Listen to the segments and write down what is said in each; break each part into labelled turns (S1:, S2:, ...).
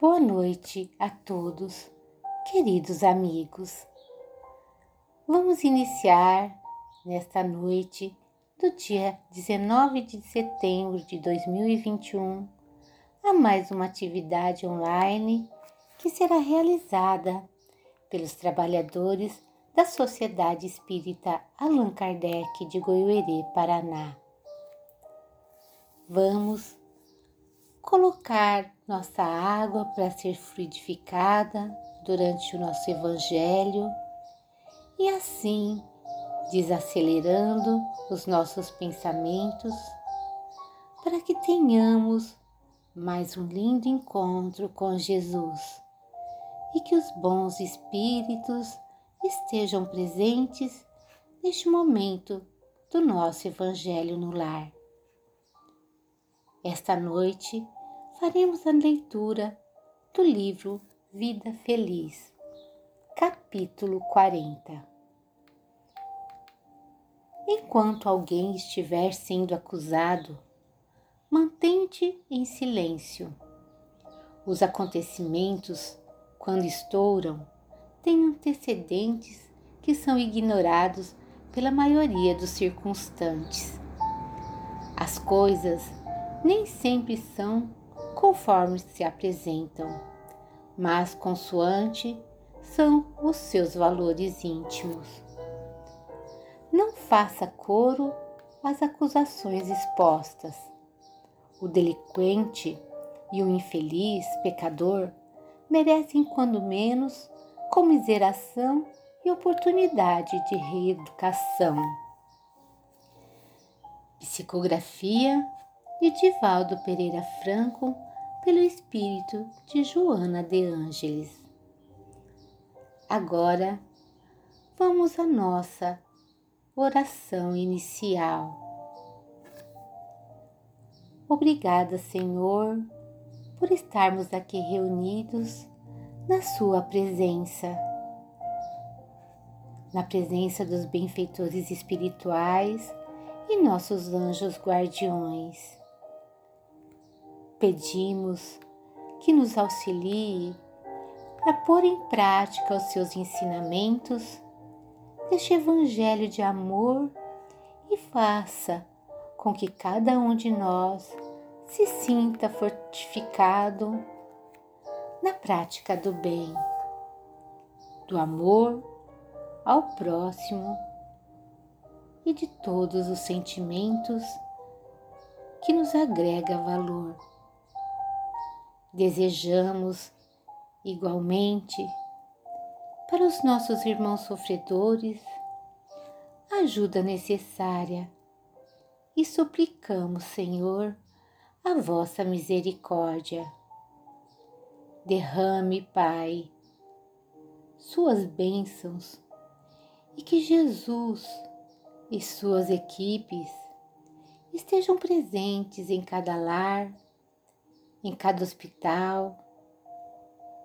S1: Boa noite a todos, queridos amigos. Vamos iniciar nesta noite do dia 19 de setembro de 2021 a mais uma atividade online que será realizada pelos trabalhadores da Sociedade Espírita Allan Kardec de Goiôerê, Paraná. Vamos colocar nossa água para ser fluidificada durante o nosso Evangelho e assim desacelerando os nossos pensamentos para que tenhamos mais um lindo encontro com Jesus e que os bons espíritos estejam presentes neste momento do nosso Evangelho no Lar. Esta noite faremos a leitura do livro Vida Feliz, capítulo 40. Enquanto alguém estiver sendo acusado, mantente em silêncio. Os acontecimentos, quando estouram, têm antecedentes que são ignorados pela maioria dos circunstantes. As coisas nem sempre são conforme se apresentam, mas consoante são os seus valores íntimos. Não faça coro às acusações expostas. O delinquente e o infeliz pecador merecem, quando menos, comiseração e oportunidade de reeducação. Psicografia de Divaldo Pereira Franco pelo espírito de Joana de Ângeles. Agora vamos à nossa oração inicial. Obrigada, Senhor, por estarmos aqui reunidos na Sua presença, na presença dos benfeitores espirituais e nossos anjos guardiões pedimos que nos auxilie a pôr em prática os seus ensinamentos deste Evangelho de amor e faça com que cada um de nós se sinta fortificado na prática do bem, do amor ao próximo e de todos os sentimentos que nos agrega valor. Desejamos, igualmente, para os nossos irmãos sofredores, ajuda necessária e suplicamos, Senhor, a vossa misericórdia. Derrame, Pai, suas bênçãos e que Jesus e suas equipes estejam presentes em cada lar em cada hospital,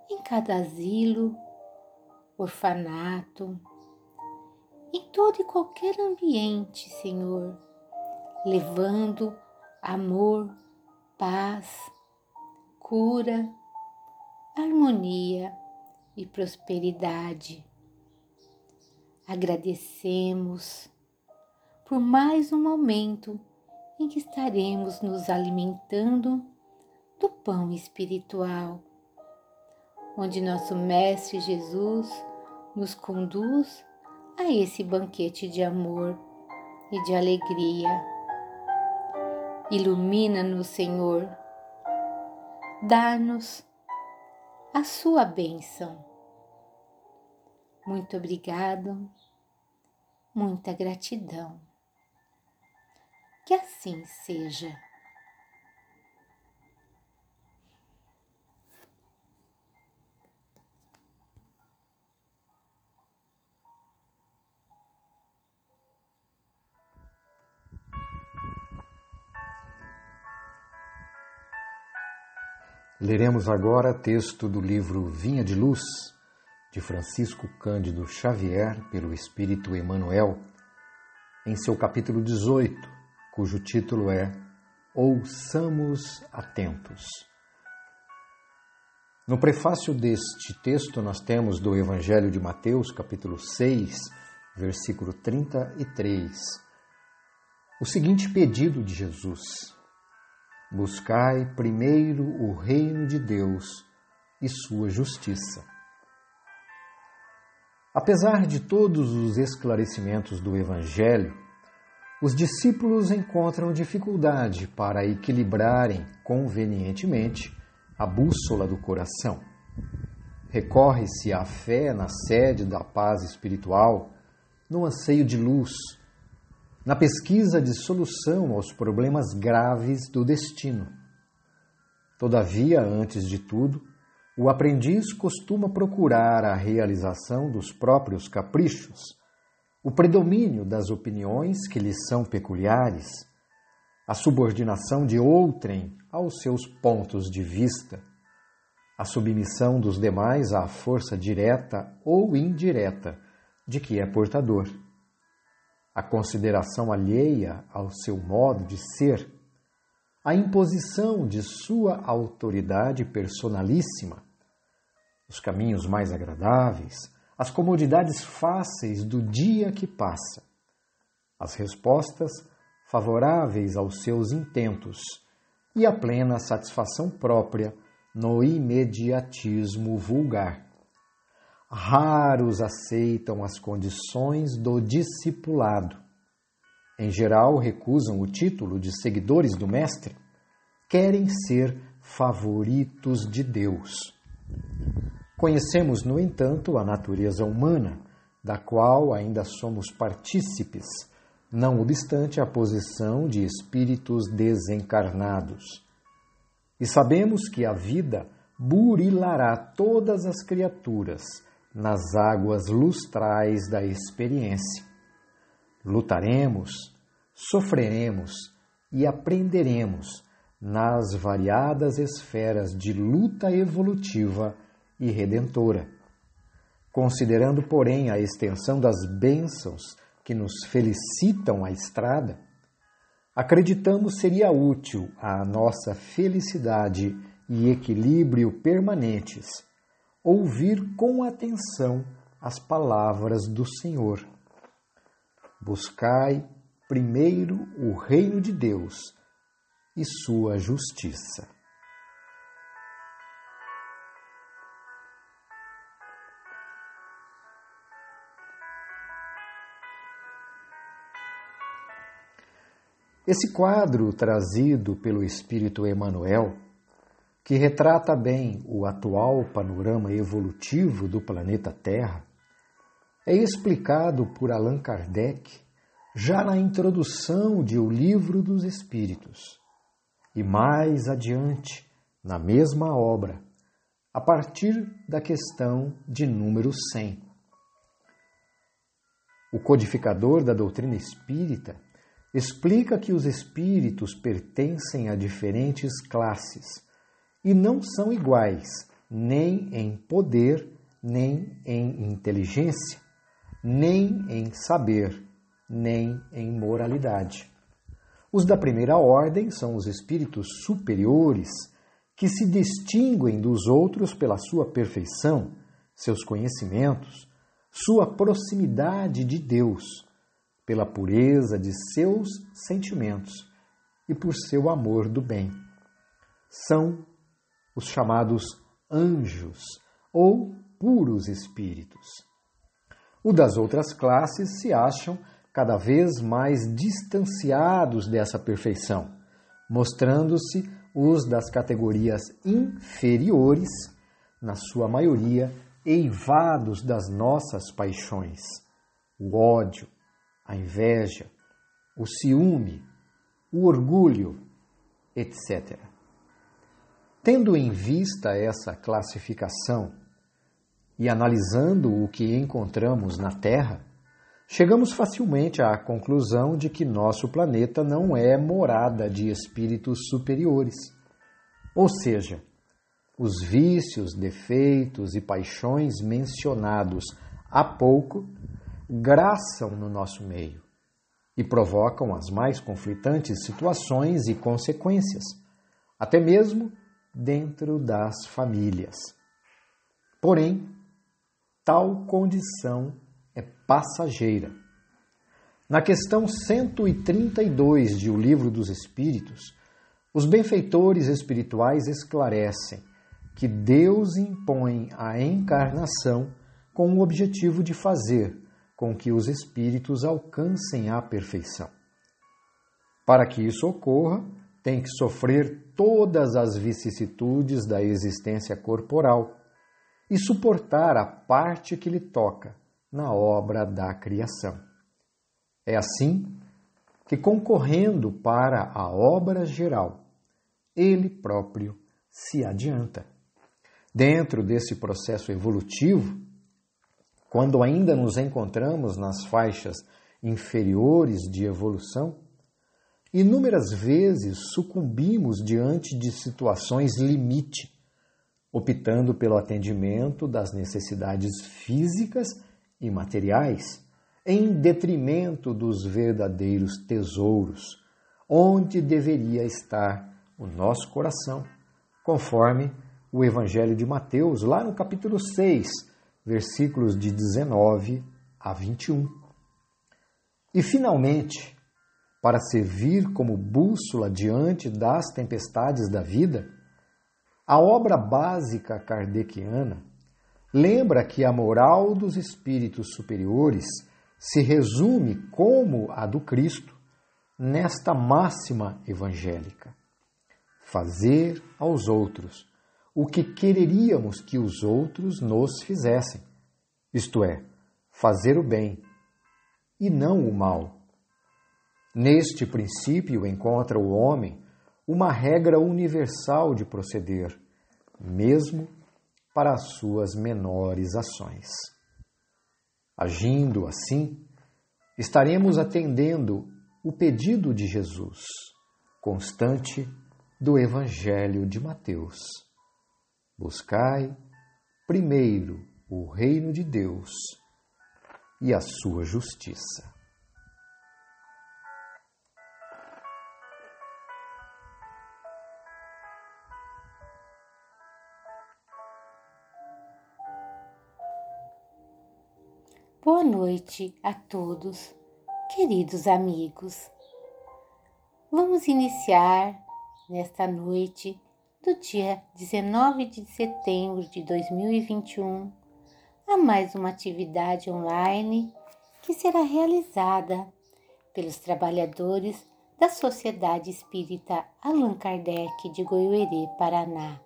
S1: em cada asilo, orfanato, em todo e qualquer ambiente, Senhor, levando amor, paz, cura, harmonia e prosperidade. Agradecemos por mais um momento em que estaremos nos alimentando do pão espiritual, onde nosso Mestre Jesus nos conduz a esse banquete de amor e de alegria. Ilumina-nos, Senhor, dá-nos a sua bênção. Muito obrigado, muita gratidão. Que assim seja.
S2: Leremos agora texto do livro Vinha de Luz, de Francisco Cândido Xavier, pelo Espírito Emmanuel, em seu capítulo 18, cujo título é Ouçamos Atentos. No prefácio deste texto, nós temos do Evangelho de Mateus, capítulo 6, versículo 33, o seguinte pedido de Jesus: Buscai primeiro o reino de Deus e sua justiça. Apesar de todos os esclarecimentos do Evangelho, os discípulos encontram dificuldade para equilibrarem convenientemente a bússola do coração. Recorre-se à fé na sede da paz espiritual, no anseio de luz, na pesquisa de solução aos problemas graves do destino. Todavia, antes de tudo, o aprendiz costuma procurar a realização dos próprios caprichos, o predomínio das opiniões que lhes são peculiares, a subordinação de outrem aos seus pontos de vista, a submissão dos demais à força direta ou indireta de que é portador, a consideração alheia ao seu modo de ser, a imposição de sua autoridade personalíssima, os caminhos mais agradáveis, as comodidades fáceis do dia que passa, as respostas favoráveis aos seus intentos e a plena satisfação própria no imediatismo vulgar. Raros aceitam as condições do discipulado. Em geral, recusam o título de seguidores do Mestre. Querem ser favoritos de Deus. Conhecemos, no entanto, a natureza humana, da qual ainda somos partícipes não obstante a posição de espíritos desencarnados. E sabemos que a vida burilará todas as criaturas nas águas lustrais da experiência. Lutaremos, sofreremos e aprenderemos nas variadas esferas de luta evolutiva e redentora. Considerando, porém, a extensão das bênçãos que nos felicitam a estrada, acreditamos seria útil à nossa felicidade e equilíbrio permanentes ouvir com atenção as palavras do Senhor. Buscai primeiro o reino de Deus e sua justiça. Esse quadro trazido pelo Espírito Emmanuel, que retrata bem o atual panorama evolutivo do planeta Terra, é explicado por Allan Kardec já na introdução de O Livro dos Espíritos e mais adiante, na mesma obra, a partir da questão de número 100. O codificador da doutrina espírita explica que os espíritos pertencem a diferentes classes e não são iguais nem em poder, nem em inteligência, nem em saber, nem em moralidade. Os da primeira ordem são os espíritos superiores que se distinguem dos outros pela sua perfeição, seus conhecimentos, sua proximidade de Deus pela pureza de seus sentimentos e por seu amor do bem. São os chamados anjos ou puros espíritos. O das outras classes se acham cada vez mais distanciados dessa perfeição, mostrando-se os das categorias inferiores, na sua maioria, eivados das nossas paixões, o ódio, a inveja, o ciúme, o orgulho, etc. Tendo em vista essa classificação e analisando o que encontramos na Terra, chegamos facilmente à conclusão de que nosso planeta não é morada de espíritos superiores. Ou seja, os vícios, defeitos e paixões mencionados há pouco graçam no nosso meio e provocam as mais conflitantes situações e consequências, até mesmo dentro das famílias. Porém, tal condição é passageira. Na questão 132 de O Livro dos Espíritos, os benfeitores espirituais esclarecem que Deus impõe a encarnação com o objetivo de fazer com que os espíritos alcancem a perfeição. Para que isso ocorra, tem que sofrer todas as vicissitudes da existência corporal e suportar a parte que lhe toca na obra da criação. É assim que, concorrendo para a obra geral, ele próprio se adianta. Dentro desse processo evolutivo, quando ainda nos encontramos nas faixas inferiores de evolução, inúmeras vezes sucumbimos diante de situações limite, optando pelo atendimento das necessidades físicas e materiais, em detrimento dos verdadeiros tesouros, onde deveria estar o nosso coração, conforme o Evangelho de Mateus, lá no capítulo 6, versículos de 19 a 21. E, finalmente, para servir como bússola diante das tempestades da vida, a obra básica kardeciana lembra que a moral dos espíritos superiores se resume, como a do Cristo, nesta máxima evangélica: fazer aos outros o que quereríamos que os outros nos fizessem, isto é, fazer o bem e não o mal. Neste princípio encontra o homem uma regra universal de proceder, mesmo para as suas menores ações. Agindo assim, estaremos atendendo o pedido de Jesus, constante do Evangelho de Mateus. Buscai primeiro o reino de Deus e a sua justiça.
S1: Boa noite a todos, queridos amigos. Vamos iniciar nesta noite do dia 19 de setembro de 2021 a mais uma atividade online que será realizada pelos trabalhadores da Sociedade Espírita Allan Kardec de Goiôerê, Paraná.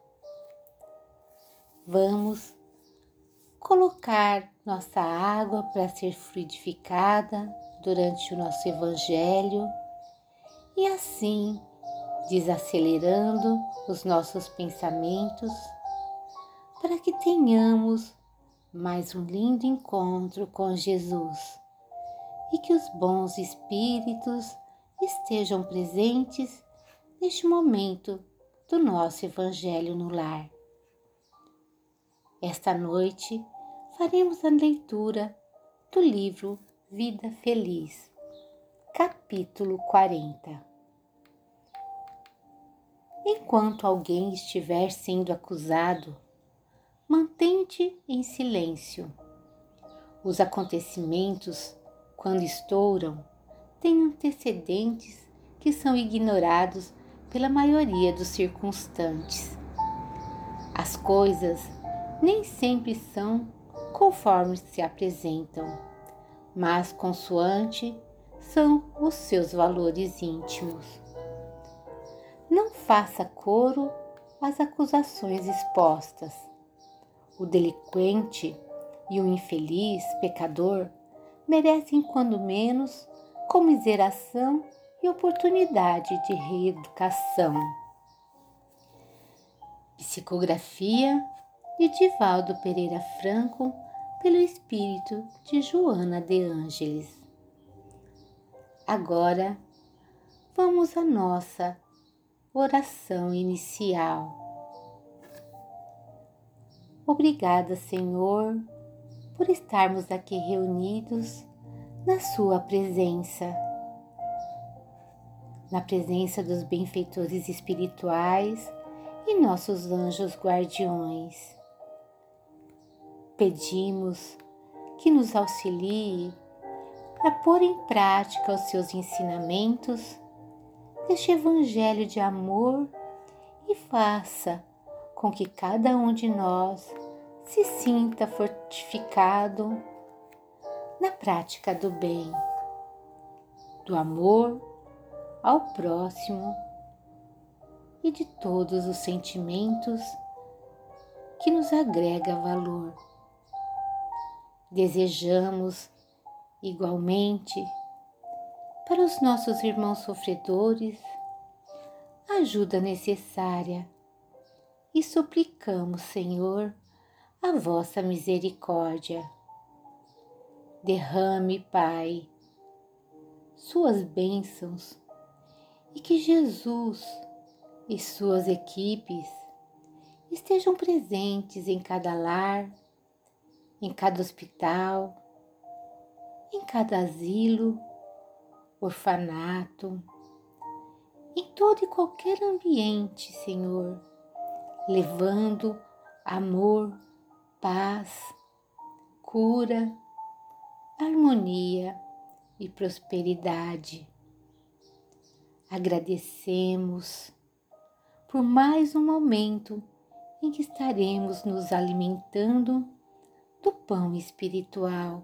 S1: Vamos colocar nossa água para ser fluidificada durante o nosso Evangelho e assim desacelerando os nossos pensamentos para que tenhamos mais um lindo encontro com Jesus e que os bons espíritos estejam presentes neste momento do nosso Evangelho no lar. Esta noite faremos a leitura do livro Vida Feliz, capítulo 40. Enquanto alguém estiver sendo acusado, mantente em silêncio. Os acontecimentos, quando estouram, têm antecedentes que são ignorados pela maioria dos circunstantes. As coisas nem sempre são conforme se apresentam, mas consoante são os seus valores íntimos. Não faça coro às acusações expostas. O delinquente e o infeliz pecador merecem, quando menos, comiseração e oportunidade de reeducação. Psicografia de Divaldo Pereira Franco, pelo espírito de Joana de Ângeles. Agora, vamos à nossa Oração inicial. Obrigada, Senhor, por estarmos aqui reunidos na Sua presença, na presença dos benfeitores espirituais e nossos anjos guardiões. Pedimos que nos auxilie a pôr em prática os seus ensinamentos deste Evangelho de amor e faça com que cada um de nós se sinta fortificado na prática do bem, do amor ao próximo e de todos os sentimentos que nos agrega valor. Desejamos igualmente para os nossos irmãos sofredores ajuda necessária e suplicamos, Senhor, a vossa misericórdia. Derrame, Pai, suas bênçãos e que Jesus e suas equipes estejam presentes em cada lar, em cada hospital, em cada asilo, orfanato, em todo e qualquer ambiente, Senhor, levando amor, paz, cura, harmonia e prosperidade. Agradecemos por mais um momento em que estaremos nos alimentando do pão espiritual,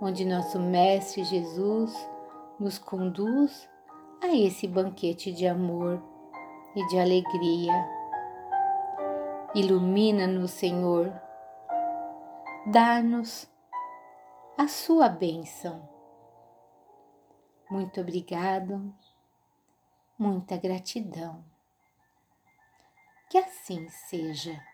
S1: onde nosso Mestre Jesus nos conduz a esse banquete de amor e de alegria. Ilumina-nos, Senhor, dá-nos a sua bênção. Muito obrigado, muita gratidão. Que assim seja.